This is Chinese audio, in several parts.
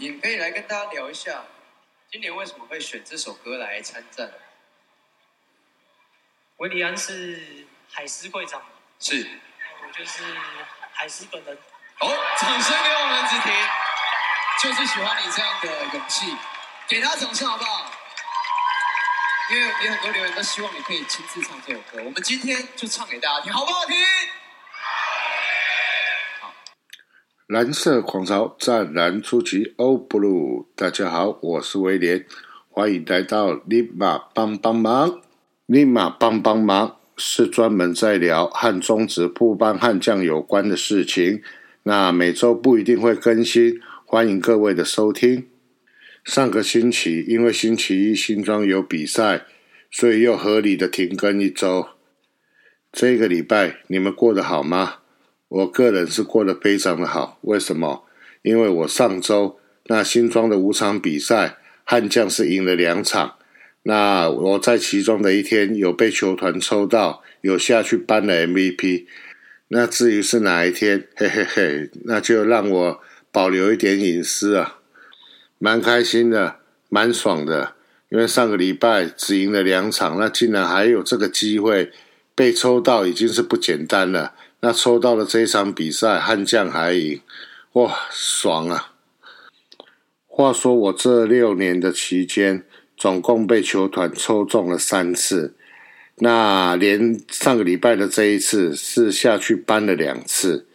题，可以来跟大家聊一下，今年为什么会选这首歌来参战？维里安是海狮会长，是，我就是海狮本人。哦，掌声给我们子婷，就是喜欢你这样的勇气，给他掌声好不好？因为有很多留言都希望你可以亲自唱这首歌，我们今天就唱给大家听，好不好听？蓝色狂潮湛蓝出奇，Oh Blue，大家好，我是威廉，欢迎来到立马帮帮忙。立马帮帮忙是专门在聊和中职布班悍将有关的事情，那每周不一定会更新，欢迎各位的收听。上个星期因为星期一新庄有比赛，所以又合理的停更一周。这个礼拜你们过得好吗？我个人是过得非常的好，为什么？因为我上周那新庄的五场比赛，悍将是赢了两场。那我在其中的一天有被球团抽到，有下去颁了 MVP。那至于是哪一天，嘿嘿嘿，那就让我保留一点隐私啊。蛮开心的，蛮爽的，因为上个礼拜只赢了两场，那竟然还有这个机会被抽到，已经是不简单了。那抽到了这一场比赛，悍将还赢，哇，爽啊！话说我这六年的期间。总共被球团抽中了三次，那连上个礼拜的这一次是下去搬了两次。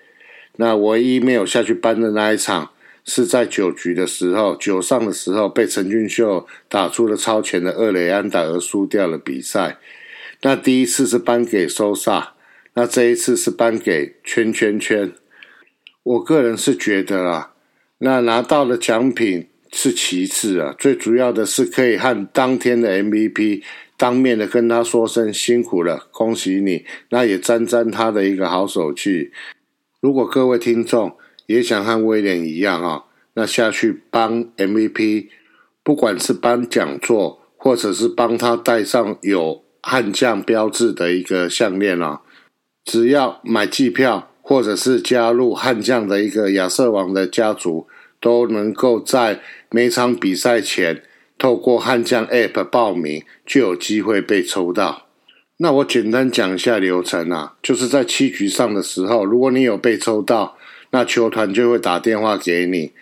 那唯一没有下去搬的那一场，是在九局的时候，九上的时候被陈俊秀打出了超前的二垒安打而输掉了比赛。那第一次是颁给收萨，那这一次是颁给圈圈圈。我个人是觉得啊，那拿到的奖品。是其次啊，最主要的是可以和当天的 MVP 当面的跟他说声辛苦了，恭喜你，那也沾沾他的一个好手气。如果各位听众也想和威廉一样啊，那下去帮 MVP，不管是颁讲座，或者是帮他戴上有悍将标志的一个项链啊，只要买机票，或者是加入悍将的一个亚瑟王的家族。都能够在每场比赛前透过悍将 App 报名，就有机会被抽到。那我简单讲一下流程啊，就是在七局上的时候，如果你有被抽到，那球团就会打电话给你，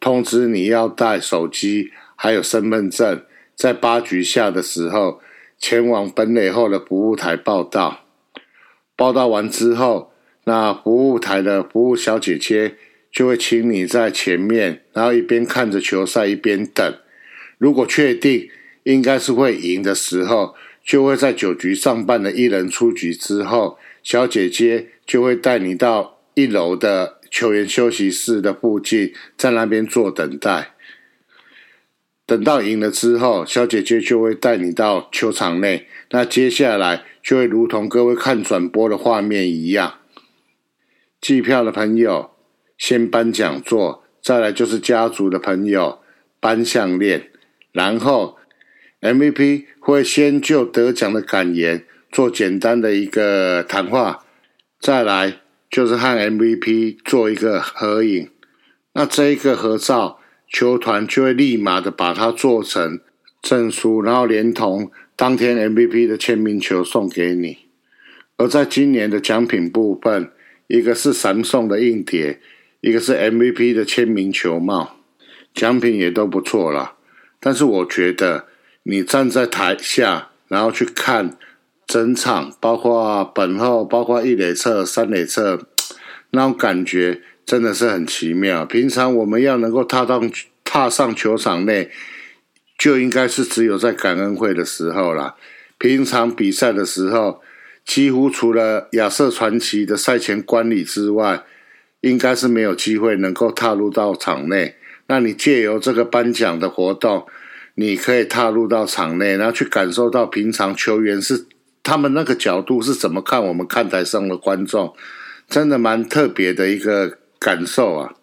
通知你要带手机还有身份证，在八局下的时候前往本垒后的服务台报到。报道完之后，那服务台的服务小姐姐。就会请你在前面，然后一边看着球赛一边等。如果确定应该是会赢的时候，就会在九局上半的一人出局之后，小姐姐就会带你到一楼的球员休息室的附近，在那边做等待。等到赢了之后，小姐姐就会带你到球场内。那接下来就会如同各位看转播的画面一样，计票的朋友。先颁讲座，再来就是家族的朋友颁项链，然后 MVP 会先就得奖的感言做简单的一个谈话，再来就是和 MVP 做一个合影。那这一个合照，球团就会立马的把它做成证书，然后连同当天 MVP 的签名球送给你。而在今年的奖品部分，一个是闪送的硬碟。一个是 MVP 的签名球帽，奖品也都不错啦。但是我觉得你站在台下，然后去看整场，包括本后，包括一垒侧、三垒侧，那种感觉真的是很奇妙。平常我们要能够踏到踏上球场内，就应该是只有在感恩会的时候啦。平常比赛的时候，几乎除了亚瑟传奇的赛前观礼之外，应该是没有机会能够踏入到场内。那你借由这个颁奖的活动，你可以踏入到场内，然后去感受到平常球员是他们那个角度是怎么看我们看台上的观众，真的蛮特别的一个感受啊！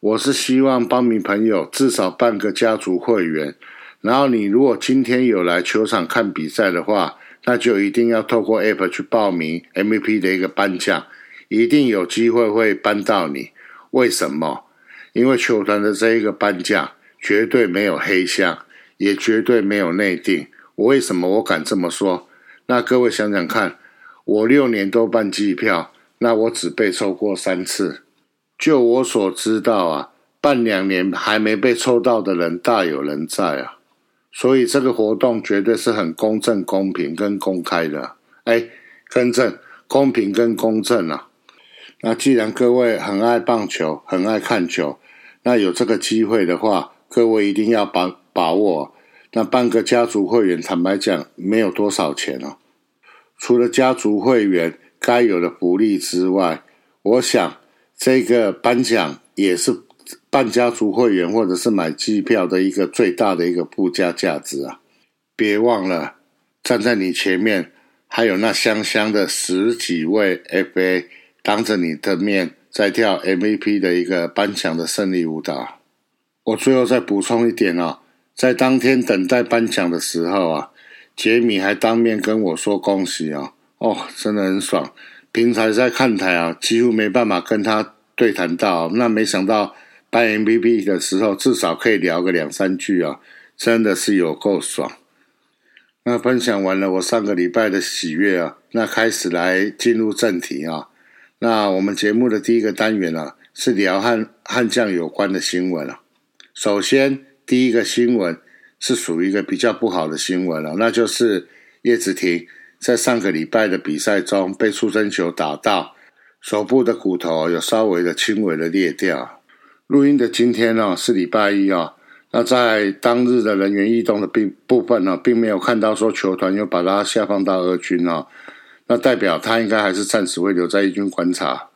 我是希望帮你朋友至少办个家族会员，然后你如果今天有来球场看比赛的话，那就一定要透过 App 去报名 MVP 的一个颁奖。一定有机会会搬到你，为什么？因为球团的这一个颁奖绝对没有黑箱，也绝对没有内定。我为什么我敢这么说？那各位想想看，我六年都办机票，那我只被抽过三次。就我所知道啊，办两年还没被抽到的人大有人在啊。所以这个活动绝对是很公正、公平跟公开的。哎，更正，公平跟公正啊。那既然各位很爱棒球，很爱看球，那有这个机会的话，各位一定要把把握。那办个家族会员，坦白讲，没有多少钱哦。除了家族会员该有的福利之外，我想这个颁奖也是办家族会员或者是买机票的一个最大的一个附加价值啊！别忘了，站在你前面还有那香香的十几位 FA 当着你的面在跳 MVP 的一个颁奖的胜利舞蹈。我最后再补充一点哦。在当天等待颁奖的时候啊，杰米还当面跟我说恭喜啊，哦，真的很爽。平常在看台啊，几乎没办法跟他对谈到，那没想到颁 MVP 的时候，至少可以聊个两三句啊，真的是有够爽。那分享完了我上个礼拜的喜悦啊，那开始来进入正题啊。那我们节目的第一个单元啊，是聊和悍将有关的新闻啊。首先。第一个新闻是属于一个比较不好的新闻了，那就是叶子婷在上个礼拜的比赛中被出生球打到，手部的骨头有稍微的轻微的裂掉。录音的今天呢是礼拜一啊，那在当日的人员异动的并部分呢，并没有看到说球团又把他下放到二军啊，那代表他应该还是暂时会留在一军观察。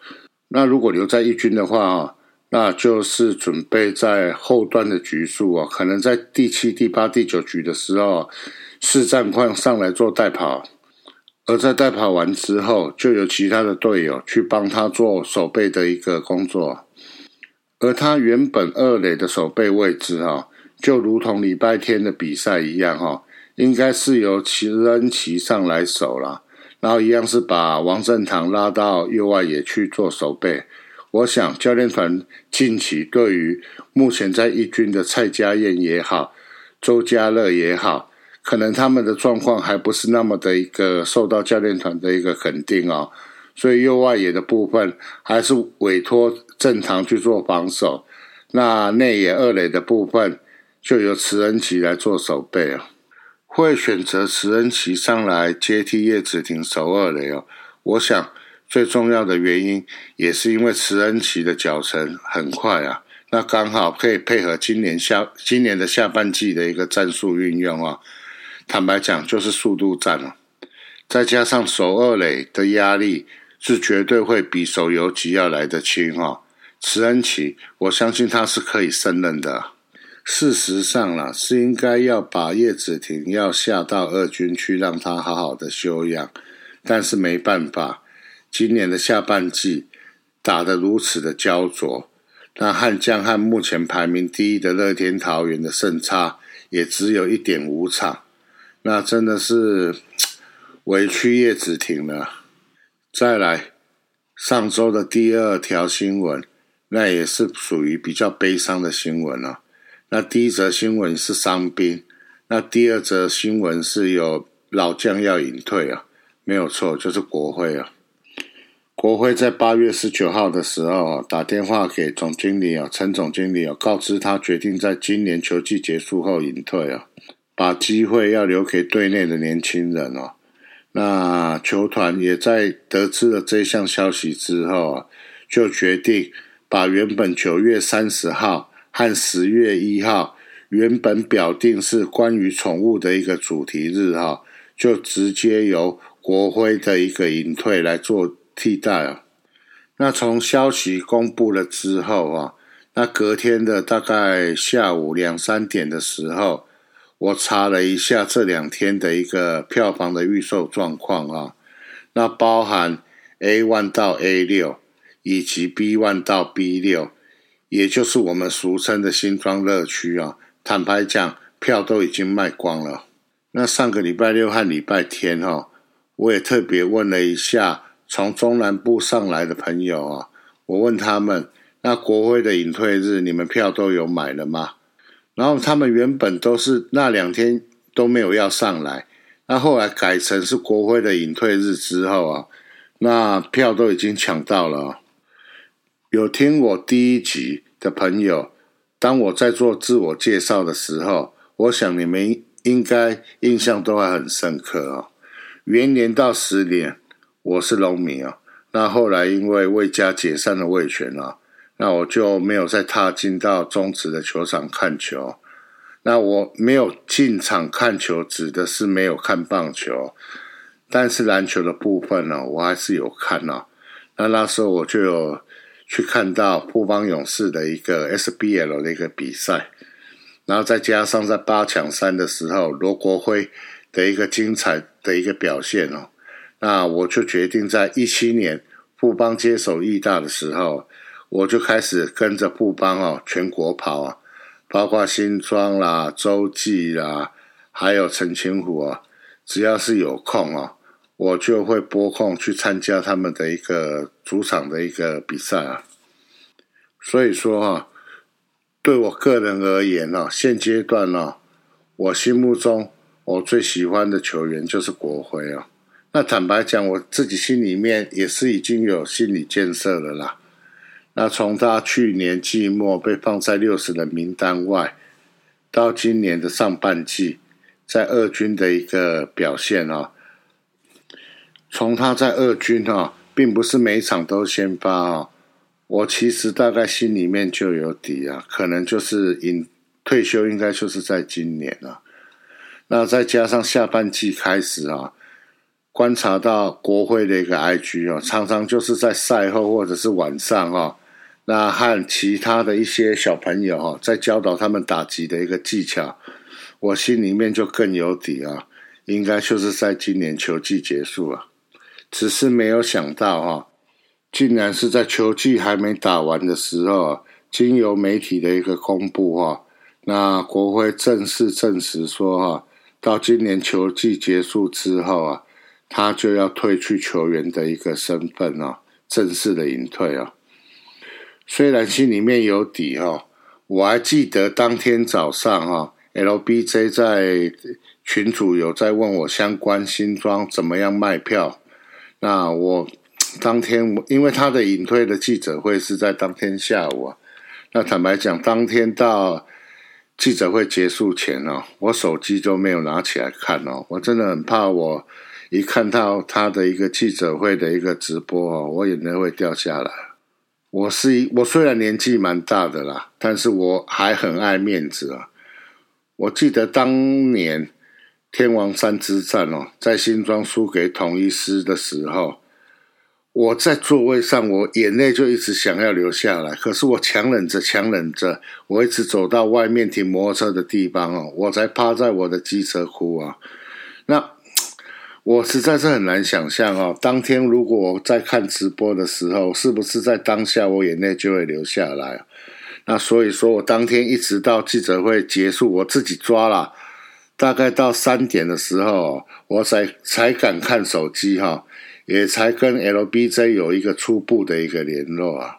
那如果留在一军的话啊。那就是准备在后段的局数啊，可能在第七、第八、第九局的时候，试战况上来做代跑，而在代跑完之后，就有其他的队友去帮他做守备的一个工作，而他原本二垒的守备位置哈，就如同礼拜天的比赛一样哈，应该是由齐恩齐上来守了，然后一样是把王振堂拉到右外野去做守备。我想教练团近期对于目前在一军的蔡家燕也好，周家乐也好，可能他们的状况还不是那么的一个受到教练团的一个肯定哦，所以右外野的部分还是委托正常去做防守，那内野二垒的部分就由慈恩琪来做守备啊，会选择慈恩琪上来接替叶子廷守二垒哦，我想。最重要的原因也是因为慈恩琪的脚程很快啊，那刚好可以配合今年下今年的下半季的一个战术运用啊。坦白讲，就是速度战了，再加上守二垒的压力是绝对会比守游击要来得轻哈。慈恩奇，我相信他是可以胜任的。事实上啦，是应该要把叶子廷要下到二军去，让他好好的休养，但是没办法。今年的下半季打得如此的焦灼，那悍将和目前排名第一的乐天桃园的胜差也只有一点五场，那真的是委屈叶子婷了。再来，上周的第二条新闻，那也是属于比较悲伤的新闻了。那第一则新闻是伤兵，那第二则新闻是有老将要隐退啊，没有错，就是国会啊。国会在八月十九号的时候打电话给总经理啊，陈总经理啊，告知他决定在今年球季结束后隐退啊，把机会要留给队内的年轻人哦。那球团也在得知了这项消息之后啊，就决定把原本九月三十号和十月一号原本表定是关于宠物的一个主题日哈，就直接由国徽的一个隐退来做。替代啊，那从消息公布了之后啊，那隔天的大概下午两三点的时候，我查了一下这两天的一个票房的预售状况啊，那包含 A one 到 A 六以及 B one 到 B 六，也就是我们俗称的新庄乐区啊，坦白讲，票都已经卖光了。那上个礼拜六和礼拜天哈，我也特别问了一下。从中南部上来的朋友啊，我问他们，那国徽的隐退日，你们票都有买了吗？然后他们原本都是那两天都没有要上来，那后来改成是国徽的隐退日之后啊，那票都已经抢到了。有听我第一集的朋友，当我在做自我介绍的时候，我想你们应该印象都还很深刻哦。元年到十年，我是农民啊。那后来因为魏家解散了魏权啊，那我就没有再踏进到中职的球场看球。那我没有进场看球，指的是没有看棒球，但是篮球的部分呢，我还是有看哦。那那时候我就有。去看到富邦勇士的一个 SBL 的一个比赛，然后再加上在八强赛的时候罗国辉的一个精彩的一个表现哦，那我就决定在一七年富邦接手义大的时候，我就开始跟着富邦哦全国跑啊，包括新庄啦、洲际啦，还有陈清湖啊，只要是有空哦。我就会拨空去参加他们的一个主场的一个比赛啊，所以说哈，对我个人而言呢，现阶段呢，我心目中我最喜欢的球员就是国辉啊。那坦白讲，我自己心里面也是已经有心理建设了啦。那从他去年季末被放在六十人名单外，到今年的上半季在二军的一个表现啊。从他在二军哈，并不是每场都先发啊。我其实大概心里面就有底啊，可能就是引退休，应该就是在今年了。那再加上下半季开始啊，观察到国会的一个 IG 啊，常常就是在赛后或者是晚上哈，那和其他的一些小朋友哈，在教导他们打击的一个技巧，我心里面就更有底啊，应该就是在今年球季结束了。只是没有想到哈，竟然是在球季还没打完的时候，经由媒体的一个公布哈，那国会正式证实说哈，到今年球季结束之后啊，他就要退去球员的一个身份啊，正式的隐退啊。虽然心里面有底哈，我还记得当天早上哈，LBJ 在群主有在问我相关新装怎么样卖票。那我当天，因为他的隐退的记者会是在当天下午啊。那坦白讲，当天到记者会结束前哦，我手机都没有拿起来看哦。我真的很怕，我一看到他的一个记者会的一个直播哦，我眼泪会掉下来。我是，我虽然年纪蛮大的啦，但是我还很爱面子啊。我记得当年。天王山之战哦，在新庄输给统一师的时候，我在座位上，我眼泪就一直想要流下来。可是我强忍着，强忍着，我一直走到外面停摩托车的地方哦，我才趴在我的机车哭啊。那我实在是很难想象哦，当天如果我在看直播的时候，是不是在当下我眼泪就会流下来？那所以说我当天一直到记者会结束，我自己抓了。大概到三点的时候，我才才敢看手机哈，也才跟 LBJ 有一个初步的一个联络啊。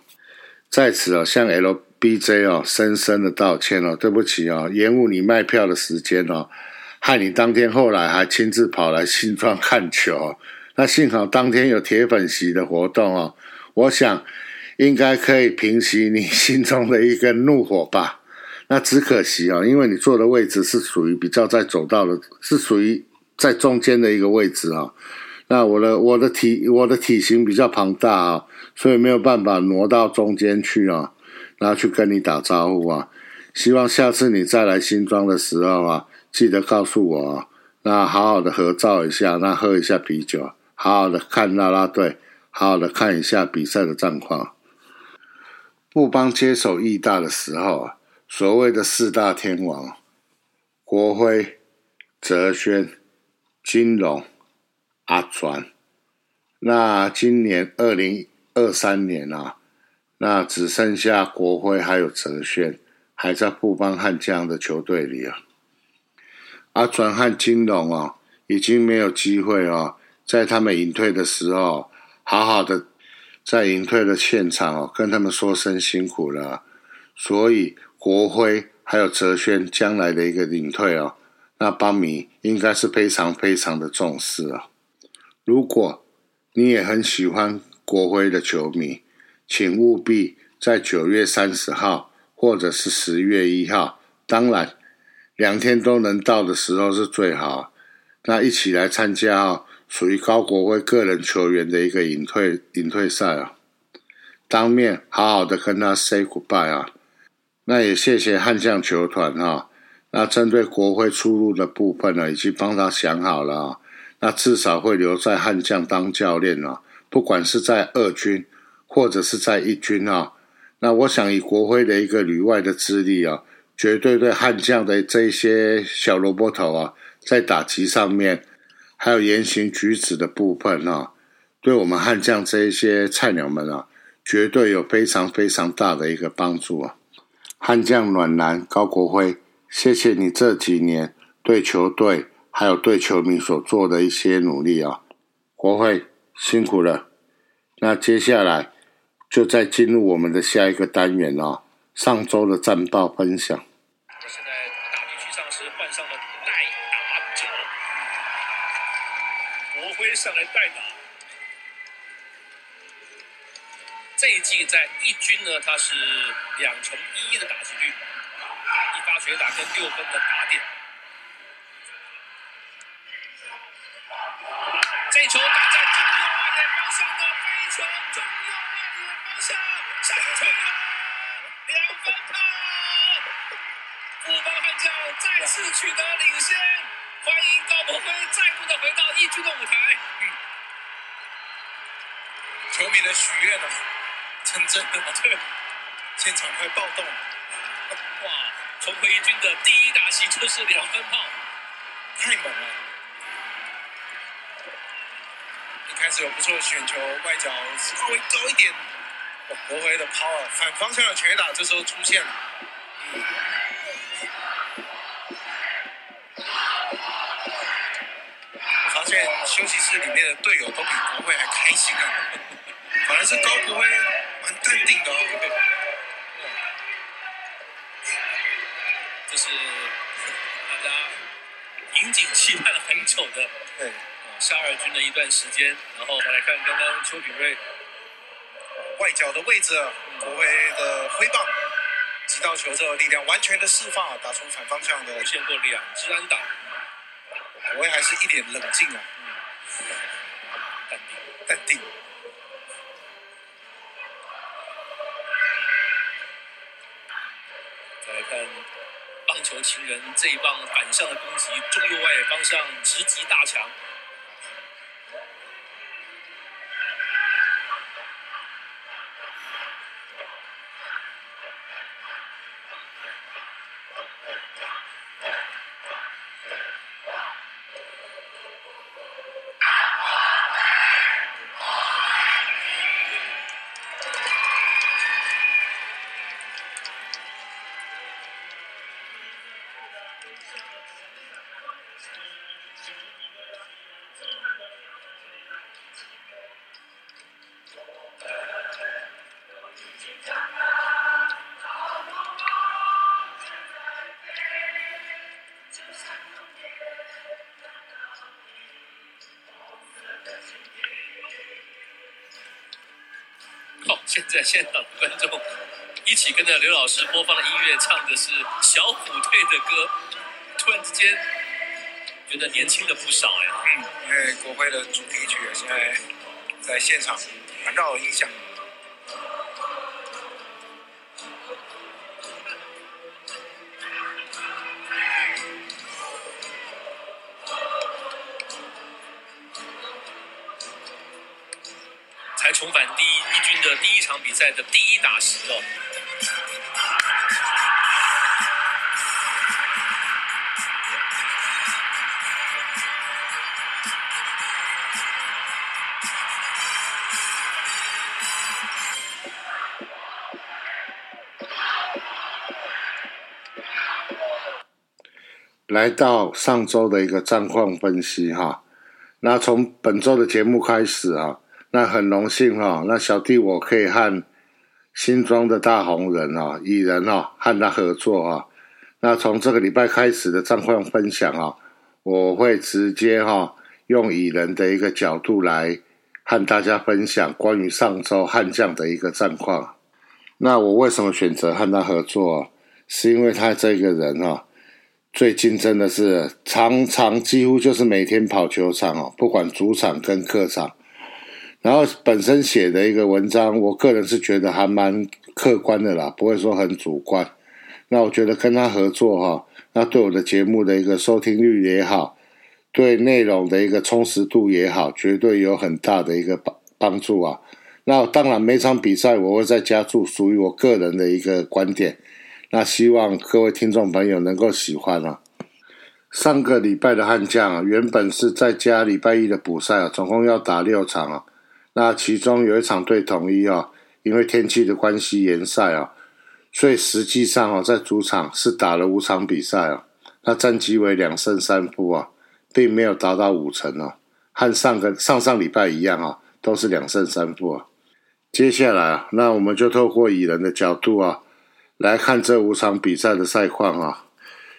在此啊，向 LBJ 哦深深的道歉哦，对不起啊，延误你卖票的时间哦，害你当天后来还亲自跑来新庄看球。那幸好当天有铁粉席的活动哦，我想应该可以平息你心中的一个怒火吧。那只可惜啊，因为你坐的位置是属于比较在走道的，是属于在中间的一个位置啊。那我的我的体我的体型比较庞大啊，所以没有办法挪到中间去啊，然后去跟你打招呼啊。希望下次你再来新庄的时候啊，记得告诉我啊。那好好的合照一下，那喝一下啤酒，好好的看啦啦队，好好的看一下比赛的状况。布邦接手义大的时候。所谓的四大天王，国辉、泽轩、金龙、阿传，那今年二零二三年啊，那只剩下国辉还有泽轩还在布邦悍将的球队里啊。阿传和金龙啊，已经没有机会啊，在他们隐退的时候，好好的在隐退的现场哦，跟他们说声辛苦了。所以国徽还有哲轩将来的一个隐退哦，那邦迷应该是非常非常的重视啊。如果你也很喜欢国徽的球迷，请务必在九月三十号或者是十月一号，当然两天都能到的时候是最好。那一起来参加哦。属于高国辉个人球员的一个隐退隐退赛啊，当面好好的跟他 say goodbye 啊，那也谢谢悍将球团哈，那针对国徽出路的部分呢，已经帮他想好了啊，那至少会留在悍将当教练啊，不管是在二军或者是在一军啊，那我想以国徽的一个旅外的资历啊，绝对对悍将的这些小萝卜头啊，在打击上面。还有言行举止的部分啊，对我们悍将这一些菜鸟们啊，绝对有非常非常大的一个帮助啊！悍将暖男高国辉，谢谢你这几年对球队还有对球迷所做的一些努力啊！国辉辛苦了。那接下来就再进入我们的下一个单元啊，上周的战报分享。上来代打，这一季在一军呢，他是两成一的打击率，一发绝打跟六分的打点。这球打在中右外野方向的飞球，中右外野方向上去了，两分炮！富邦悍将再次取得领先。欢迎高博辉再度的回到一军的舞台。嗯，球迷的许愿呢，成真了，对，现场快暴动了。哇，重回一军的第一打席就是两分炮，太猛了！一开始有不错的选球，外角稍微高一点，国辉的抛啊，反方向的全打这时候出现了。嗯。休息室里面的队友都比国会还开心啊，反而是高国辉蛮淡定的哦。这是大家引颈期盼了很久的，对，下二军的一段时间，然后再来看刚刚邱品瑞。外角的位置，国辉的挥棒直到球之后，力量完全的释放，打出反方向的，出现过两支安打。我也还是一脸冷静啊，淡淡定。再来看棒球情人这一棒反向的攻击，中右外方向直击大墙。在现场的观众一起跟着刘老师播放的音乐，唱的是小虎队的歌。突然之间，觉得年轻了不少呀。嗯，因为国徽的主题曲现在在现场环绕音响。比赛的第一打席哦。来到上周的一个战况分析哈，那从本周的节目开始啊。那很荣幸哈，那小弟我可以和新庄的大红人啊，蚁人啊，和他合作啊。那从这个礼拜开始的战况分享啊，我会直接哈用蚁人的一个角度来和大家分享关于上周悍将的一个战况。那我为什么选择和他合作？是因为他这个人哈，最近真的是常常几乎就是每天跑球场哦，不管主场跟客场。然后本身写的一个文章，我个人是觉得还蛮客观的啦，不会说很主观。那我觉得跟他合作哈，那对我的节目的一个收听率也好，对内容的一个充实度也好，绝对有很大的一个帮帮助啊。那当然每场比赛我会再加注属于我个人的一个观点，那希望各位听众朋友能够喜欢啊。上个礼拜的悍将啊，原本是在加礼拜一的补赛啊，总共要打六场啊。那其中有一场对统一啊，因为天气的关系延赛啊。所以实际上哦，在主场是打了五场比赛哦，那战绩为两胜三负啊，并没有达到五成哦，和上个上上礼拜一样啊，都是两胜三负啊。接下来啊，那我们就透过蚁人的角度啊，来看这五场比赛的赛况啊。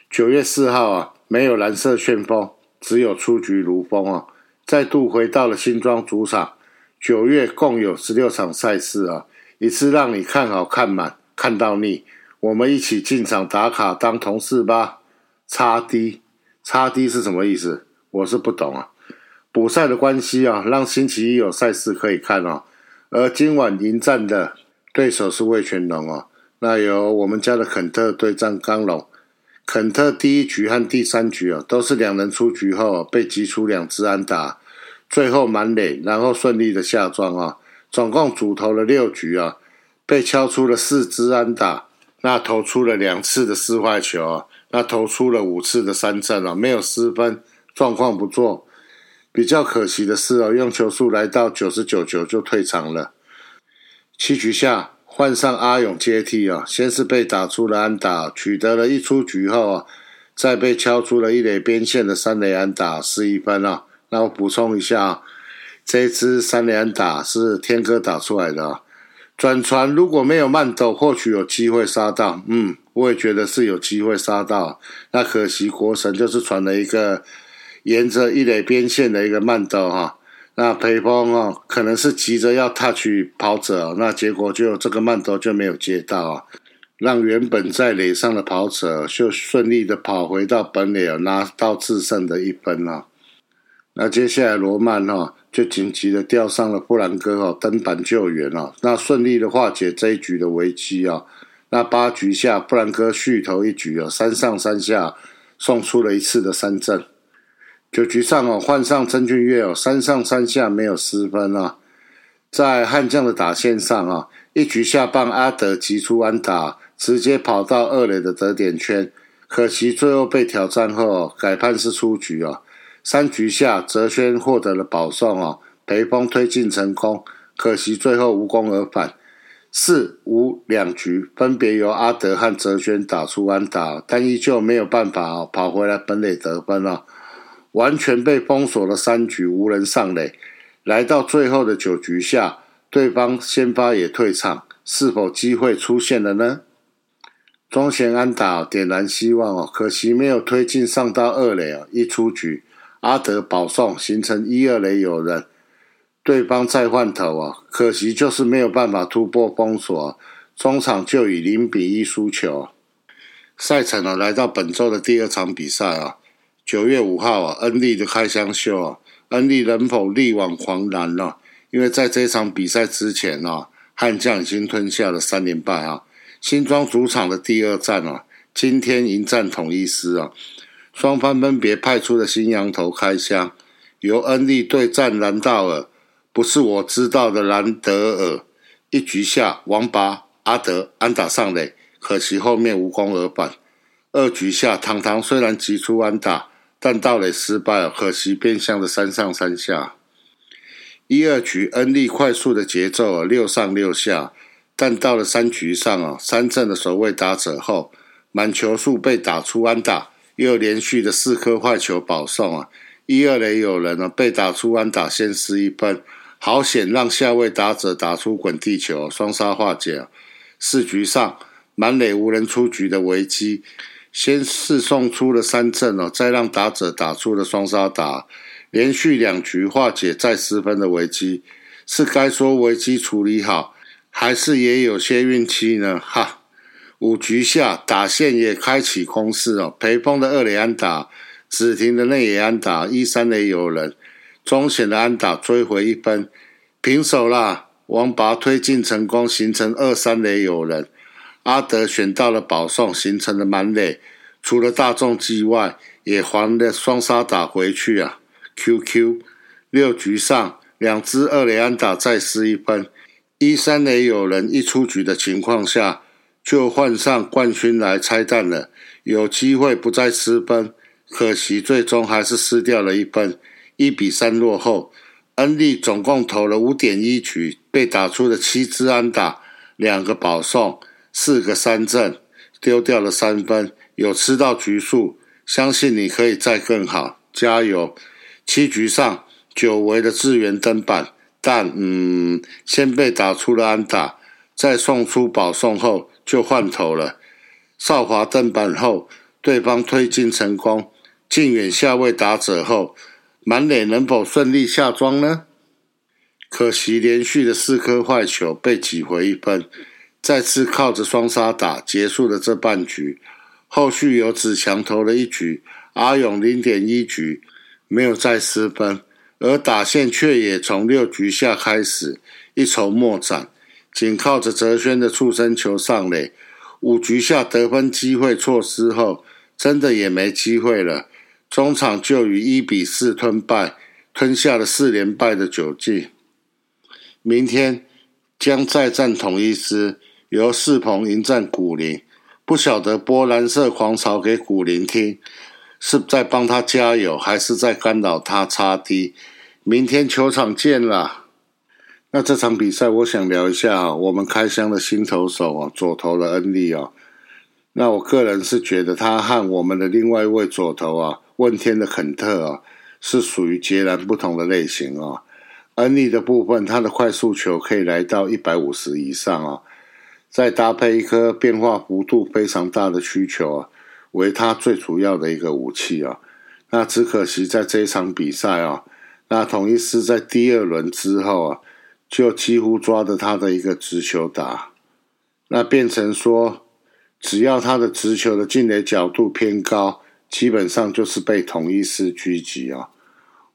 九月四号啊，没有蓝色旋风，只有出局如风啊，再度回到了新庄主场。九月共有十六场赛事啊，一次让你看好看满。看到腻，我们一起进场打卡当同事吧。叉 D，叉 D 是什么意思？我是不懂啊。补赛的关系啊，让星期一有赛事可以看哦。而今晚迎战的对手是魏全龙哦。那由我们家的肯特对战刚龙。肯特第一局和第三局啊，都是两人出局后被击出两支安打，最后满垒，然后顺利的下庄啊。总共主投了六局啊。被敲出了四支安打，那投出了两次的四坏球啊，那投出了五次的三振啊，没有失分，状况不错。比较可惜的是哦，用球数来到九十九球就退场了。七局下换上阿勇接替啊，先是被打出了安打，取得了一出局后啊，再被敲出了一垒边线的三垒安打，失一分啊。那我补充一下，这支三连打是天哥打出来的。转传如果没有慢斗，或许有机会杀到。嗯，我也觉得是有机会杀到。那可惜国神就是传了一个沿着一垒边线的一个慢斗哈。那裴峰哦，可能是急着要 touch 跑者，那结果就这个慢斗就没有接到啊，让原本在垒上的跑者就顺利的跑回到本垒，拿到制胜的一分啊。那接下来罗曼哈。就紧急的调上了布兰哥哦，登板救援哦，那顺利的化解这一局的危机啊。那八局下，布兰哥续投一局哦，三上三下送出了一次的三振。九局上哦，换上曾俊岳哦，三上三下没有失分啊。在悍将的打线上啊，一局下半阿德急出安打，直接跑到二垒的得点圈，可惜最后被挑战后改判是出局哦。三局下，泽轩获得了保送哦，裴峰推进成功，可惜最后无功而返。四五两局分别由阿德和泽轩打出安打，但依旧没有办法哦跑回来本垒得分哦，完全被封锁了三局无人上垒。来到最后的九局下，对方先发也退场，是否机会出现了呢？庄贤安打点燃希望哦，可惜没有推进上到二垒哦，一出局。阿德保送，形成一二垒有人，对方再换头啊，可惜就是没有办法突破封锁，中场就以零比一输球。赛程呢，来到本周的第二场比赛啊，九月五号啊，恩利的开箱秀啊，恩利能否力挽狂澜呢？因为在这场比赛之前啊，悍将已经吞下了三连败啊，新庄主场的第二战啊，今天迎战统一师啊。双方分别派出的新羊头开箱，由恩利对战兰道尔，不是我知道的兰德尔。一局下，王拔阿德安打上垒，可惜后面无功而返。二局下，堂堂虽然击出安打，但盗垒失败，可惜变相的三上三下。一二局恩利快速的节奏，六上六下，但到了三局上啊，三阵的守卫打者后，满球数被打出安打。又连续的四颗坏球保送啊！一二垒有人呢，被打出安打先失一分，好险让下位打者打出滚地球，双杀化解。四局上满垒无人出局的危机，先是送出了三振哦，再让打者打出了双杀打，连续两局化解再失分的危机，是该说危机处理好，还是也有些运气呢？哈，五局下打线也开启攻势哦，裴峰的二垒安打，子婷的内野安打，一三垒有人。中险的安打追回一分，平手啦！王拔推进成功，形成二三垒有人。阿德选到了保送，形成了满垒。除了大众之外，也还了双杀打回去啊！QQ 六局上两支二垒安打再失一分，一三垒有人一出局的情况下，就换上冠军来拆弹了，有机会不再失分，可惜最终还是失掉了一分。一比三落后，恩利总共投了五点一局，被打出了七支安打，两个保送，四个三振，丢掉了三分，有吃到局数，相信你可以再更好，加油！七局上久违的支援登板，但嗯，先被打出了安打，在送出保送后就换投了。少华登板后，对方推进成功，近远下位打者后。满垒能否顺利下庄呢？可惜连续的四颗坏球被挤回一分，再次靠着双杀打结束了这半局。后续有子强投了一局，阿勇零点一局没有再失分，而打线却也从六局下开始一筹莫展，仅靠着泽轩的触身球上垒，五局下得分机会错失后，真的也没机会了。中场就以一比四吞败，吞下了四连败的窘境。明天将再战统一师，由世鹏迎战古林。不晓得波蓝色狂潮给古林听，是在帮他加油，还是在干扰他擦低？明天球场见啦！那这场比赛，我想聊一下我们开箱的新投手啊，左投的恩利啊。那我个人是觉得他和我们的另外一位左投啊。问天的肯特啊，是属于截然不同的类型啊。恩利的部分，他的快速球可以来到一百五十以上啊，再搭配一颗变化幅度非常大的曲球啊，为他最主要的一个武器啊。那只可惜在这一场比赛啊，那统一是在第二轮之后啊，就几乎抓着他的一个直球打，那变成说，只要他的直球的进垒角度偏高。基本上就是被同一师狙击啊！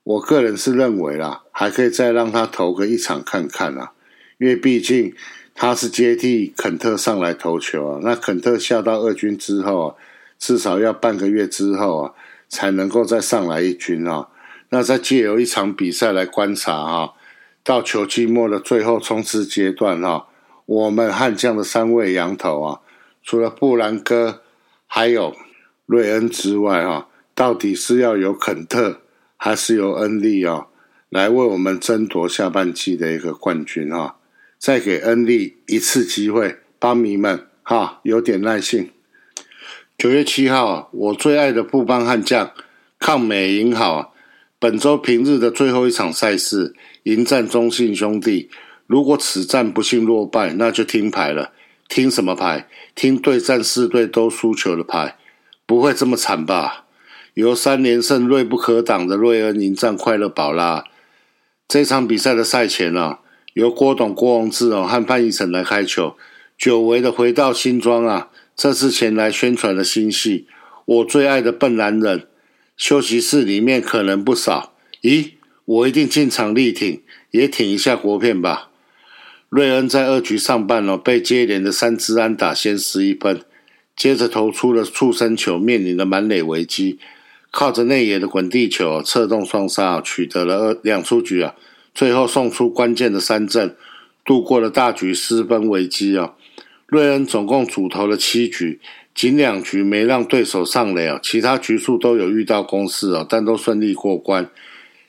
我个人是认为啦，还可以再让他投个一场看看啊，因为毕竟他是接替肯特上来投球啊。那肯特下到二军之后啊，至少要半个月之后啊，才能够再上来一军啊。那再借由一场比赛来观察啊，到球季末的最后冲刺阶段哈，我们悍将的三位羊头啊，除了布兰哥，还有。瑞恩之外，哈，到底是要有肯特，还是由恩利啊，来为我们争夺下半季的一个冠军哈？再给恩利一次机会，帮迷们哈，有点耐性。九月七号，我最爱的布邦悍将抗美银好，本周平日的最后一场赛事，迎战中信兄弟。如果此战不幸落败，那就听牌了。听什么牌？听对战四队都输球的牌。不会这么惨吧？由三连胜锐不可挡的瑞恩迎战快乐宝啦。这场比赛的赛前啊，由郭董、郭宏志哦和潘怡晨来开球，久违的回到新庄啊，这次前来宣传的新戏，我最爱的笨男人。休息室里面可能不少，咦，我一定进场力挺，也挺一下国片吧。瑞恩在二局上半哦，被接连的三支安打先失一分。接着投出了触身球，面临了满垒危机，靠着内野的滚地球策动双杀，取得了二两出局啊，最后送出关键的三振，度过了大局失分危机啊。瑞恩总共主投了七局，仅两局没让对手上垒啊，其他局数都有遇到攻势啊，但都顺利过关。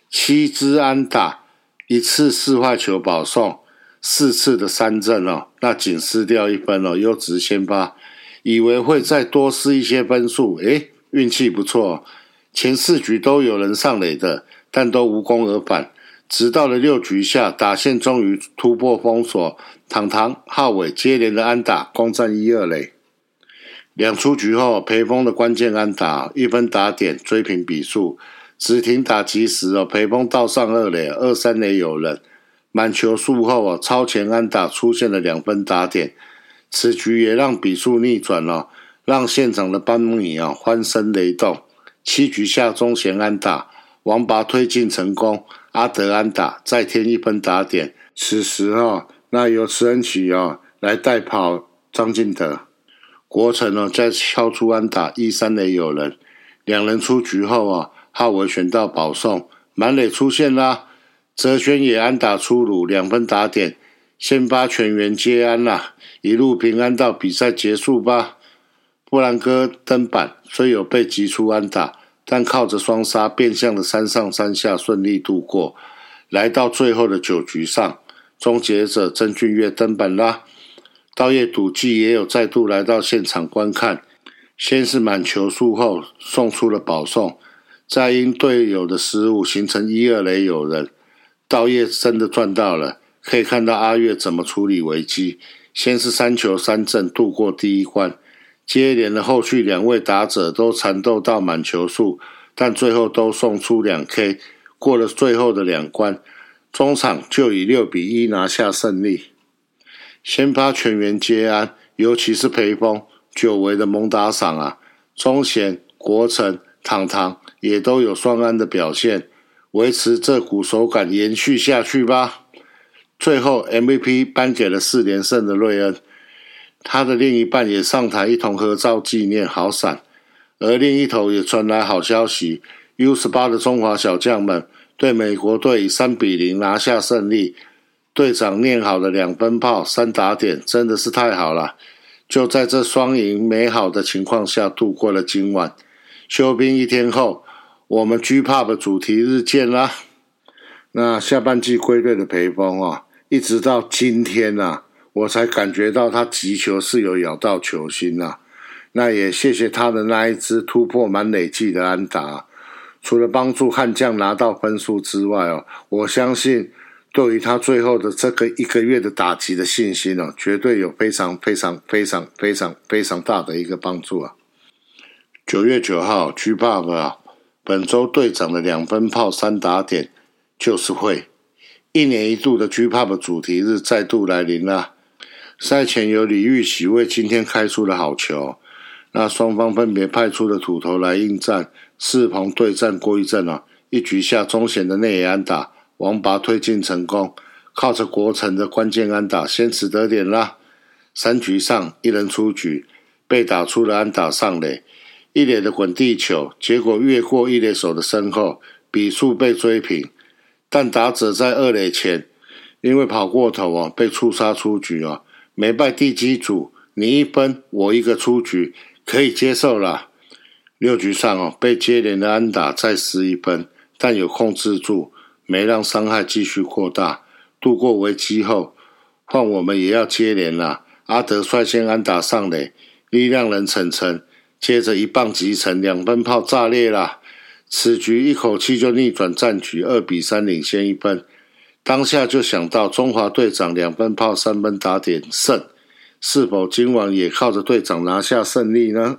七支安打，一次四坏球保送，四次的三振哦，那仅失掉一分哦，优质先发。以为会再多失一些分数，诶，运气不错，前四局都有人上垒的，但都无功而返。直到了六局下，打线终于突破封锁，堂堂浩伟接连的安打攻占一二垒。两出局后，裴峰的关键安打一分打点追平比数，只停打击时哦，裴峰倒上二垒，二三垒有人，满球数后哦，超前安打出现了两分打点，此局也让比数逆转了，让现场的班米啊欢声雷动。七局下中前安打，王拔推进成功。阿德安打再添一分打点，此时啊，那由池恩奇啊来代跑张进德，国成呢再敲出安打一三垒有人，两人出局后啊，浩维选到保送，满垒出现啦，泽轩也安打出炉两分打点，先发全员接安啦，一路平安到比赛结束吧。布兰哥登板虽有被击出安打。但靠着双杀变相的三上三下顺利度过，来到最后的九局上，终结者曾俊岳登板啦。道业赌技也有再度来到现场观看，先是满球数后送出了保送，再因队友的失误形成一二垒有人，道业真的赚到了。可以看到阿月怎么处理危机，先是三球三振度过第一关。接连的后续两位打者都缠斗到满球数，但最后都送出两 K，过了最后的两关，中场就以六比一拿下胜利。先发全员接安，尤其是裴峰久违的猛打赏啊！中贤、国成、堂堂也都有双安的表现，维持这股手感延续下去吧。最后 MVP 颁给了四连胜的瑞恩。他的另一半也上台一同合照纪念，好闪。而另一头也传来好消息，U 十八的中华小将们对美国队以三比零拿下胜利。队长念好的两分炮三打点，真的是太好了。就在这双赢美好的情况下度过了今晚。休兵一天后，我们 G Pop 主题日见啦。那下半季归队的裴峰啊，一直到今天啊。我才感觉到他击球是有咬到球心呐，那也谢谢他的那一支突破满累计的安打，除了帮助悍将拿到分数之外哦，我相信对于他最后的这个一个月的打击的信心哦，绝对有非常非常非常非常非常大的一个帮助啊。九月九号，G Pop 啊，本周队长的两分炮三打点就是会，一年一度的 G Pop 主题日再度来临了。赛前由李玉玺为今天开出了好球，那双方分别派出了土头来应战，四鹏对战郭一正啊，一局下中贤的内野安打，王拔推进成功，靠着国城的关键安打先取得点啦。三局上一人出局，被打出了安打上垒，一垒的滚地球，结果越过一垒手的身后，比数被追平，但打者在二垒前因为跑过头啊，被触杀出局啊。没败地基组，你一分我一个出局，可以接受了。六局上哦，被接连的安打再失一分，但有控制住，没让伤害继续扩大。度过危机后，换我们也要接连了。阿德率先安打上垒，力量人陈晨接着一棒击成，两分炮炸裂了。此局一口气就逆转战局，二比三领先一分。当下就想到中华队长两分炮三分打点胜，是否今晚也靠着队长拿下胜利呢？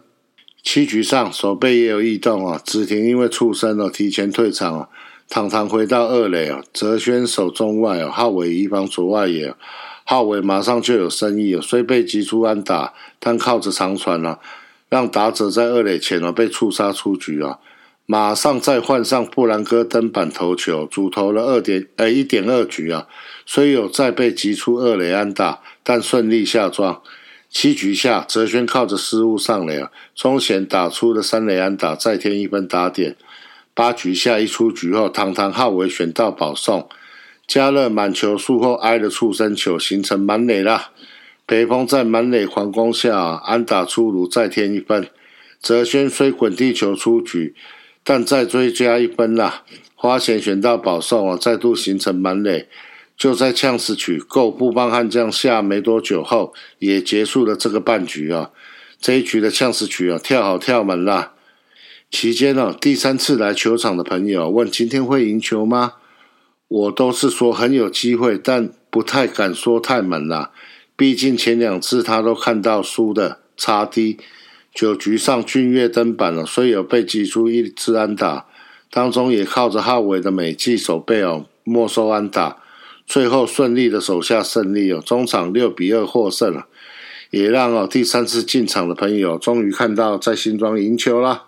七局上守备也有异动啊，子婷因为出生了提前退场啊，堂堂回到二垒啊，泽轩守中外啊，浩伟一方左外野，浩伟马上就有生意啊，虽被击出安打，但靠着长传啊，让打者在二垒前啊被触杀出局啊。马上再换上布兰哥登板投球，主投了二点呃一点二局啊，虽有再被击出二垒安打，但顺利下庄。七局下，泽轩靠着失误上垒啊，中贤打出了三垒安打，再添一分打点。八局下一出局后，堂堂浩伟选到保送，加勒满球术后挨了触身球，形成满垒啦。北风在满垒狂攻下安打出炉，再添一分。泽轩虽滚地球出局。但再追加一分啦，花钱选到保送啊，再度形成满垒。就在呛死曲够不帮悍将下没多久后，也结束了这个半局啊。这一局的呛死曲啊，跳好跳满啦。期间呢，第三次来球场的朋友问：今天会赢球吗？我都是说很有机会，但不太敢说太满啦。毕竟前两次他都看到输的差低，九局上俊越登板了，虽有被击出一支安打，当中也靠着浩伟的美技守备哦，没收安打，最后顺利的手下胜利哦，中场六比二获胜了，也让哦第三次进场的朋友终于看到在新庄赢球啦。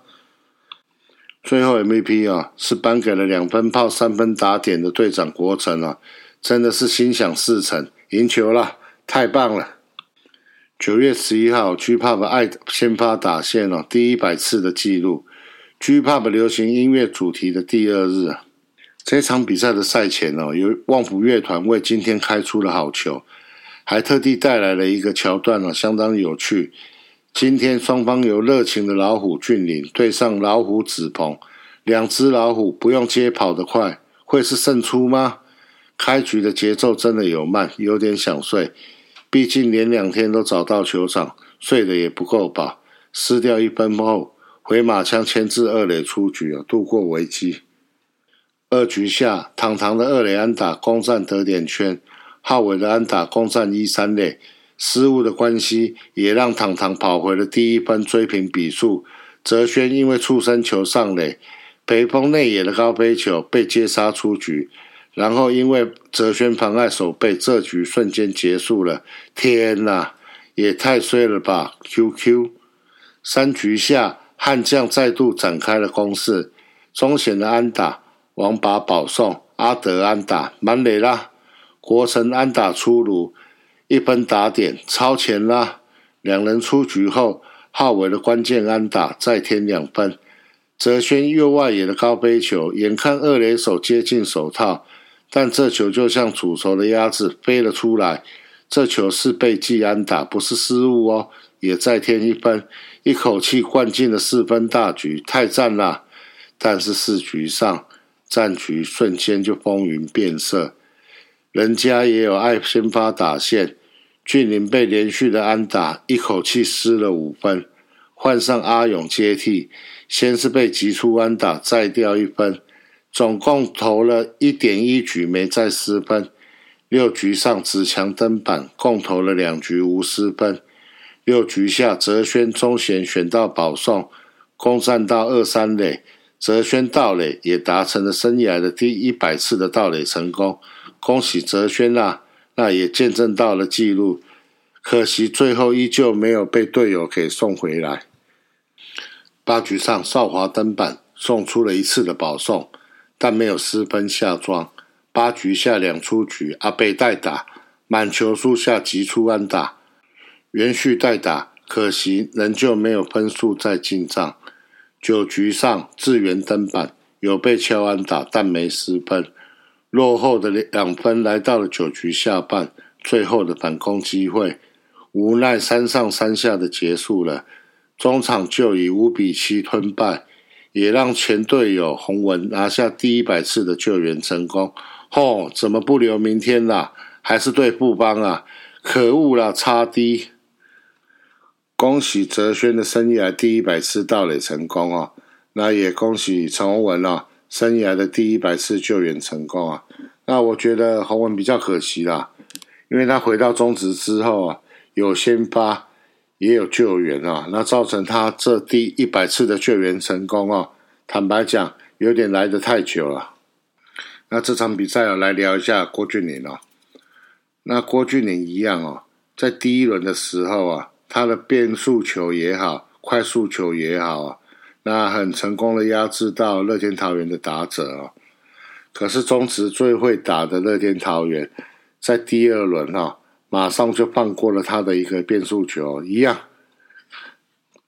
最后 MVP 啊，是颁给了两分炮三分打点的队长国成啊，真的是心想事成，赢球了，太棒了！九月十一号，G Pop 爱先发打线哦，第一百次的记录，G Pop 流行音乐主题的第二日啊，这场比赛的赛前哦，由旺福乐团为今天开出了好球，还特地带来了一个桥段哦，相当有趣。今天双方由热情的老虎俊岭对上老虎子鹏，两只老虎不用接跑得快，会是胜出吗？开局的节奏真的有慢，有点想睡。毕竟连两天都找到球场，睡得也不够饱。失掉一分后，回马枪牵制二垒出局啊，度过危机。二局下，堂堂的二垒安打攻占得点圈，浩伟的安打攻占一三垒。失误的关系，也让堂堂跑回了第一分，追平比数。泽轩因为触身球上垒，北风内野的高飞球被接杀出局。然后因为泽轩妨碍守备，这局瞬间结束了。天哪，也太衰了吧！QQ 三局下，悍将再度展开了攻势。中显的安打，王拔保送，阿德安打满垒啦。国城安打出炉。一分打点超前啦！两人出局后，浩伟的关键安打再添两分。泽轩右外野的高飞球，眼看二垒手接近手套，但这球就像煮熟的鸭子飞了出来。这球是被记安打，不是失误哦，也再添一分，一口气灌进了四分大局，太赞啦！但是四局上战局瞬间就风云变色，人家也有爱先发打线。俊林被连续的安打，一口气失了五分，换上阿勇接替，先是被急出安打，再掉一分，总共投了一点一局没再失分。六局上子强登板，共投了两局无失分。六局下泽轩中贤选到保送，攻占到二三垒，泽轩盗垒也达成了生涯的第一百次的盗垒成功，恭喜泽轩啊！那也见证到了记录，可惜最后依旧没有被队友给送回来。八局上，少华登板送出了一次的保送，但没有失分下庄。八局下两出局，阿贝代打满球数下急出安打，连续代打，可惜仍旧没有分数再进账。九局上，志源登板有被敲安打，但没失分。落后的两分来到了九局下半，最后的反攻机会，无奈三上三下的结束了，中场就以五比七吞败，也让前队友洪文拿下第一百次的救援成功。吼，怎么不留明天啦？还是对布邦啊？可恶啦，差低！恭喜泽轩的生涯第一百次盗垒成功啊！那也恭喜陈洪文啊！生涯的第一百次救援成功啊！那我觉得洪文比较可惜啦，因为他回到中职之后啊，有先发也有救援啊，那造成他这第一百次的救援成功啊，坦白讲有点来得太久了。那这场比赛啊，来聊一下郭俊麟哦。那郭俊麟一样哦，在第一轮的时候啊，他的变速球也好，快速球也好啊。那很成功的压制到乐天桃园的打者哦，可是中职最会打的乐天桃园，在第二轮哈，马上就放过了他的一个变速球，一样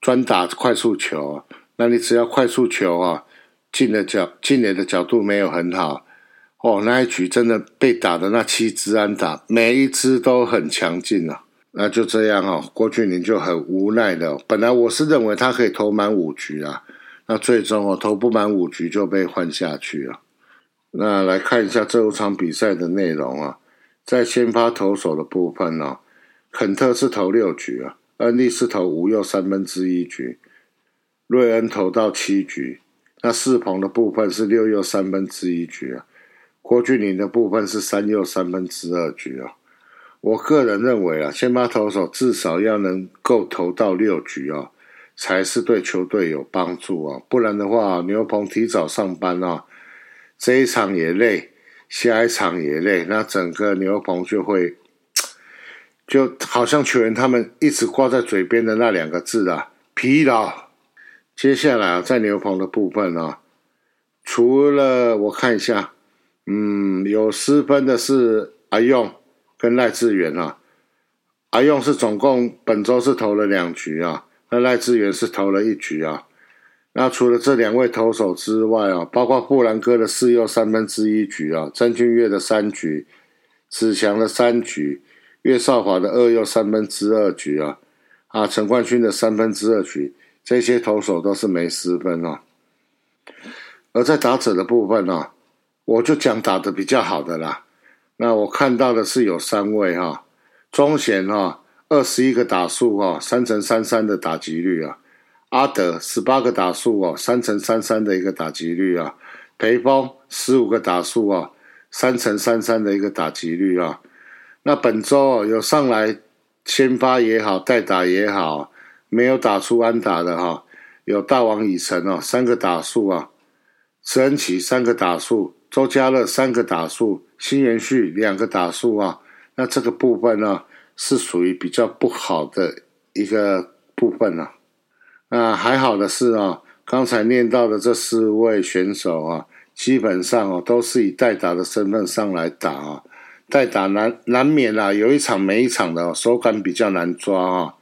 专打快速球。那你只要快速球啊，进的角进垒的角度没有很好哦，那一局真的被打的那七支安打，每一支都很强劲啊。那就这样哦，郭俊霖就很无奈的。本来我是认为他可以投满五局啊，那最终哦投不满五局就被换下去了。那来看一下这五场比赛的内容啊，在先发投手的部分呢，肯特是投六局啊，恩利是投五又三分之一局，瑞恩投到七局，那四鹏的部分是六又三分之一局啊，郭俊麟的部分是三又三分之二局啊。我个人认为啊，先发投手至少要能够投到六局啊，才是对球队有帮助啊。不然的话，牛棚提早上班啊，这一场也累，下一场也累，那整个牛棚就会就好像球员他们一直挂在嘴边的那两个字啊，疲劳。接下来啊，在牛棚的部分啊，除了我看一下，嗯，有失分的是阿用跟赖志源啊。阿用是总共本周是投了两局啊，那赖志源是投了一局啊。那除了这两位投手之外啊，包括布兰哥的四又三分之一局啊，张俊岳的三局，子强的三局，岳少华的二又三分之二局啊，啊，陈冠勋的三分之二局。这些投手都是没失分哦，而在打者的部分呢，我就讲打的比较好的啦。那我看到的是有三位哈，中贤哈，二十一个打数哈，三乘三三的打击率啊；阿德十八个打数哦，三乘三三的一个打击率啊；裴峰十五个打数哦，三乘三三的一个打击率啊。那本周有上来先发也好，代打也好。没有打出安打的哈，有大王以诚哦，三个打数啊，慈恩奇三个打数，周家乐三个打数，新元旭两个打数啊，那这个部分呢是属于比较不好的一个部分啊。那还好的是啊，刚才念到的这四位选手啊，基本上哦都是以代打的身份上来打啊，代打难难免啊，有一场没一场的手感比较难抓啊。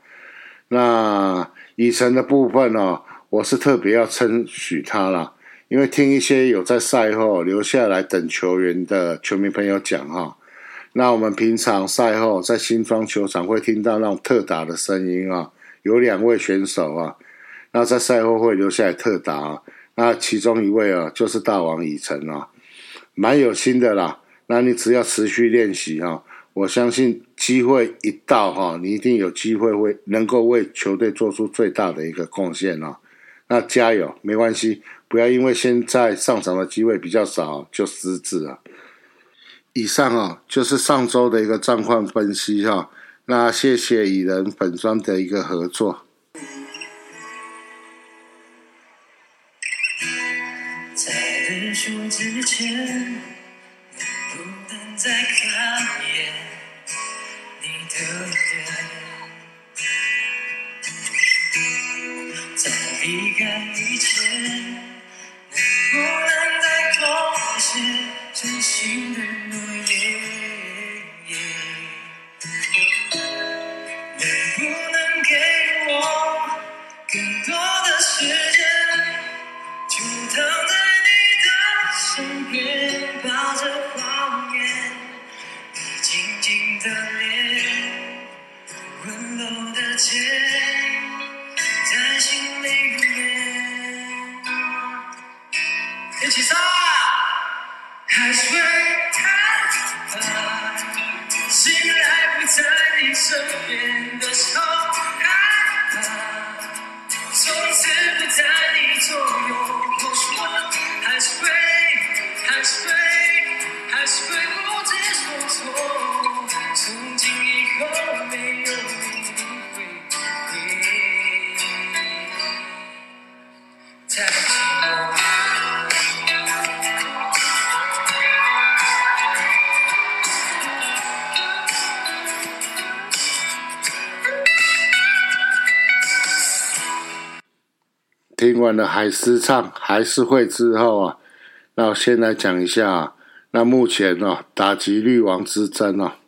那以晨的部分呢，我是特别要称许他了，因为听一些有在赛后留下来等球员的球迷朋友讲哈，那我们平常赛后在新庄球场会听到那种特打的声音啊，有两位选手啊，那在赛后会留下来特打，那其中一位啊就是大王以晨啊，蛮有心的啦，那你只要持续练习哈。我相信机会一到哈，你一定有机会会能够为球队做出最大的一个贡献哦。那加油，没关系，不要因为现在上场的机会比较少就失智了。以上啊，就是上周的一个战况分析哈。那谢谢蚁人粉砖的一个合作。日出之前，不能再看一眼你。的脸，在离开以前，能不能完了海狮唱还是会之后啊，那我先来讲一下，那目前呢打击率王之争啊，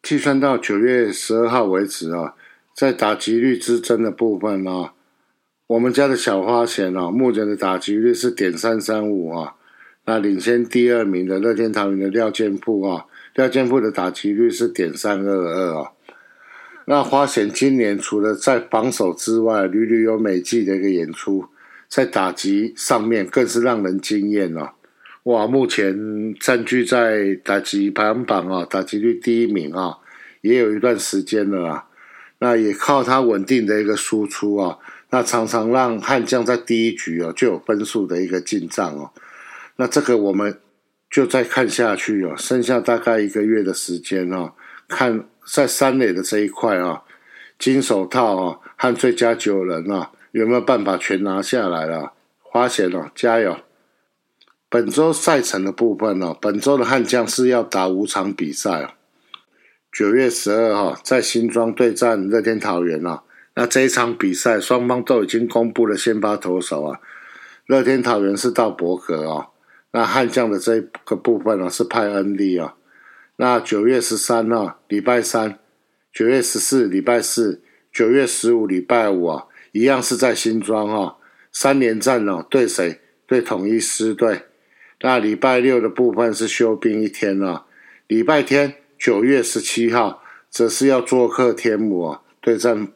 计算到九月十二号为止啊，在打击率之争的部分呢，我们家的小花钱啊，目前的打击率是点三三五啊，那领先第二名的乐天桃园的廖建富啊，廖建富的打击率是点三二二啊。那花贤今年除了在防守之外，屡屡有美技的一个演出，在打击上面更是让人惊艳哦！哇，目前占据在打击排行榜啊，打击率第一名啊，也有一段时间了啊。那也靠他稳定的一个输出啊，那常常让悍将在第一局哦就有分数的一个进账哦。那这个我们就再看下去哦，剩下大概一个月的时间哦，看在三垒的这一块啊，金手套啊和最佳九人啊有没有办法全拿下来了？花钱哦，加油！本周赛程的部分哦，本周的悍将是要打五场比赛哦。九月十二号在新庄对战乐天桃园啊，那这一场比赛双方都已经公布了先发投手啊，乐天桃园是到伯格哦。那悍将的这个部分呢是派恩利啊。那九月十三号礼拜三，九月十四礼拜四，九月十五礼拜五啊，一样是在新庄哈，三连战哦，对谁？对统一狮队。那礼拜六的部分是休兵一天啊，礼拜天九月十七号则是要做客天母啊，对战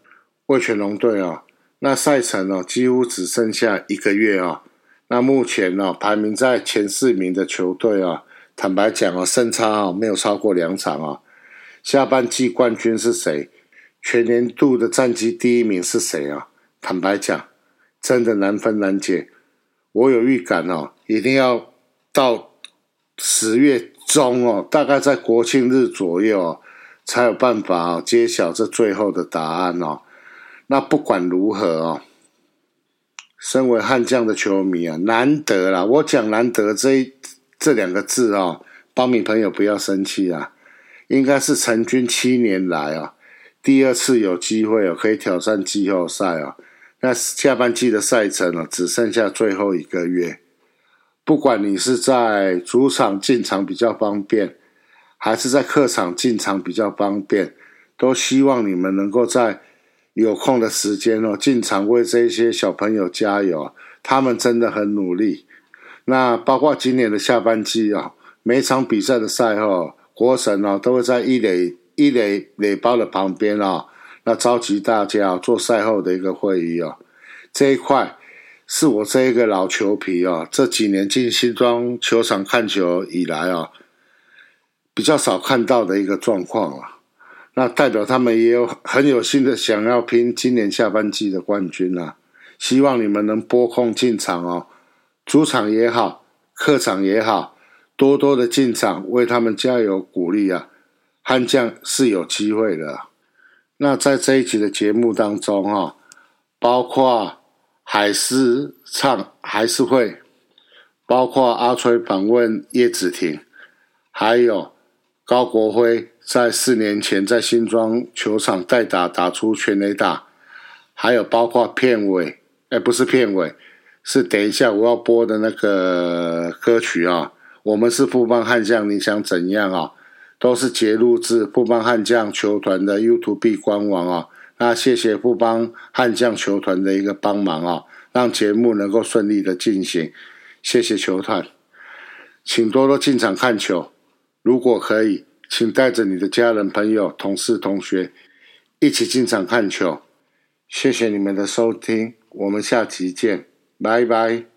味全龙队啊。那赛程呢几乎只剩下一个月啊。那目前呢，排名在前四名的球队啊，坦白讲啊，胜差啊没有超过两场啊。下半季冠军是谁？全年度的战绩第一名是谁啊？坦白讲，真的难分难解。我有预感哦，一定要到十月中哦，大概在国庆日左右哦，才有办法揭晓这最后的答案哦。那不管如何哦。身为悍将的球迷啊，难得啦！我讲难得这一这两个字哦，帮米朋友不要生气啊。应该是成军七年来啊，第二次有机会哦，可以挑战季后赛啊。那下半季的赛程呢，只剩下最后一个月。不管你是在主场进场比较方便，还是在客场进场比较方便，都希望你们能够在。有空的时间哦，进场为这些小朋友加油，他们真的很努力。那包括今年的下半季啊，每场比赛的赛后，国神哦都会在一垒一垒垒包的旁边啊，那召集大家做赛后的一个会议哦。这一块是我这一个老球皮哦，这几年进新庄球场看球以来啊，比较少看到的一个状况啊。那代表他们也有很有心的想要拼今年下半季的冠军啊！希望你们能拨空进场哦，主场也好，客场也好，多多的进场为他们加油鼓励啊！悍将是有机会的。那在这一集的节目当中啊，包括海狮唱还是会，包括阿吹访问叶子婷，还有高国辉。在四年前，在新庄球场代打打出全垒打，还有包括片尾，哎，不是片尾，是等一下我要播的那个歌曲啊。我们是富邦悍将，你想怎样啊？都是截录自富邦悍将球团的 YouTube 官网啊。那谢谢富邦悍将球团的一个帮忙啊，让节目能够顺利的进行。谢谢球团，请多多进场看球，如果可以。请带着你的家人、朋友、同事、同学一起进场看球。谢谢你们的收听，我们下期见，拜拜。